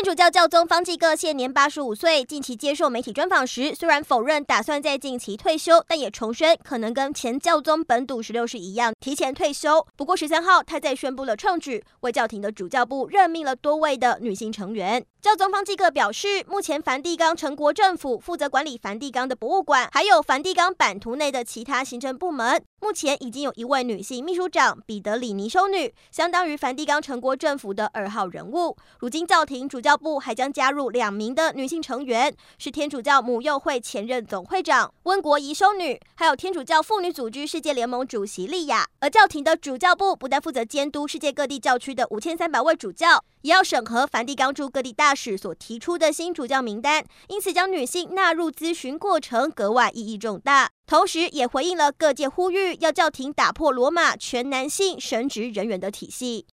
天主教教宗方济各现年八十五岁，近期接受媒体专访时，虽然否认打算在近期退休，但也重申可能跟前教宗本笃十六世一样提前退休。不过十三号，他在宣布了创举，为教廷的主教部任命了多位的女性成员。教宗方济各表示，目前梵蒂冈城国政府负责管理梵蒂冈的博物馆，还有梵蒂冈版图内的其他行政部门。目前已经有一位女性秘书长彼得里尼修女，相当于梵蒂冈城国政府的二号人物。如今教廷主教教部还将加入两名的女性成员，是天主教母幼会前任总会长温国仪修女，还有天主教妇女组织世界联盟主席莉亚。而教廷的主教部不但负责监督世界各地教区的五千三百位主教，也要审核梵蒂冈驻各地大使所提出的新主教名单，因此将女性纳入咨询过程格外意义重大。同时，也回应了各界呼吁，要教廷打破罗马全男性神职人员的体系。